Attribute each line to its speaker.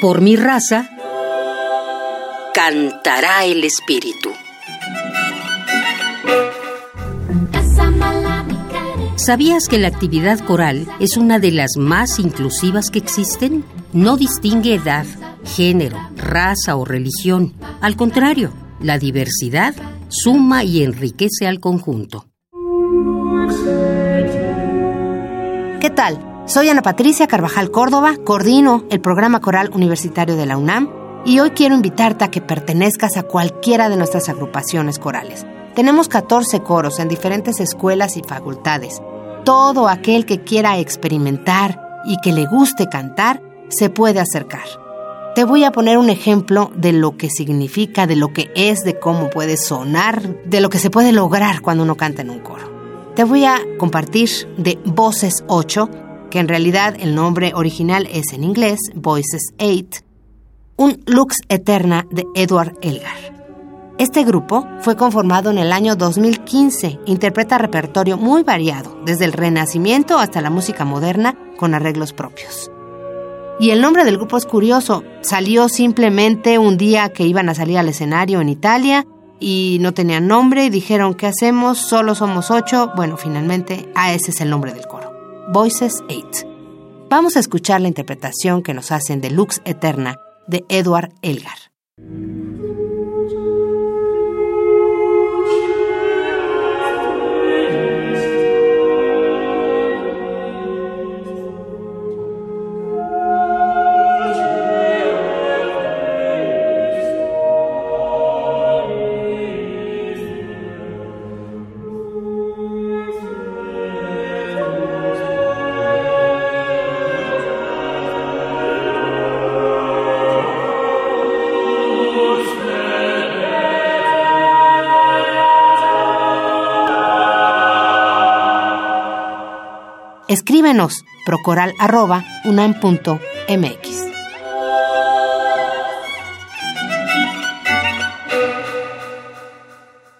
Speaker 1: Por mi raza, cantará el espíritu. ¿Sabías que la actividad coral es una de las más inclusivas que existen? No distingue edad, género, raza o religión. Al contrario, la diversidad suma y enriquece al conjunto.
Speaker 2: ¿Qué tal? Soy Ana Patricia Carvajal Córdoba, coordino el programa coral universitario de la UNAM y hoy quiero invitarte a que pertenezcas a cualquiera de nuestras agrupaciones corales. Tenemos 14 coros en diferentes escuelas y facultades. Todo aquel que quiera experimentar y que le guste cantar se puede acercar. Te voy a poner un ejemplo de lo que significa, de lo que es, de cómo puede sonar, de lo que se puede lograr cuando uno canta en un coro. Te voy a compartir de Voces 8, que en realidad el nombre original es en inglés, Voices 8, un Lux Eterna de Edward Elgar. Este grupo fue conformado en el año 2015, interpreta repertorio muy variado, desde el Renacimiento hasta la música moderna con arreglos propios. Y el nombre del grupo es curioso, salió simplemente un día que iban a salir al escenario en Italia y no tenían nombre y dijeron, ¿qué hacemos? Solo somos ocho. Bueno, finalmente, a ese es el nombre del coro. Voices 8. Vamos a escuchar la interpretación que nos hacen de Lux Eterna de Edward Elgar. Escríbenos procoral.unam.mx.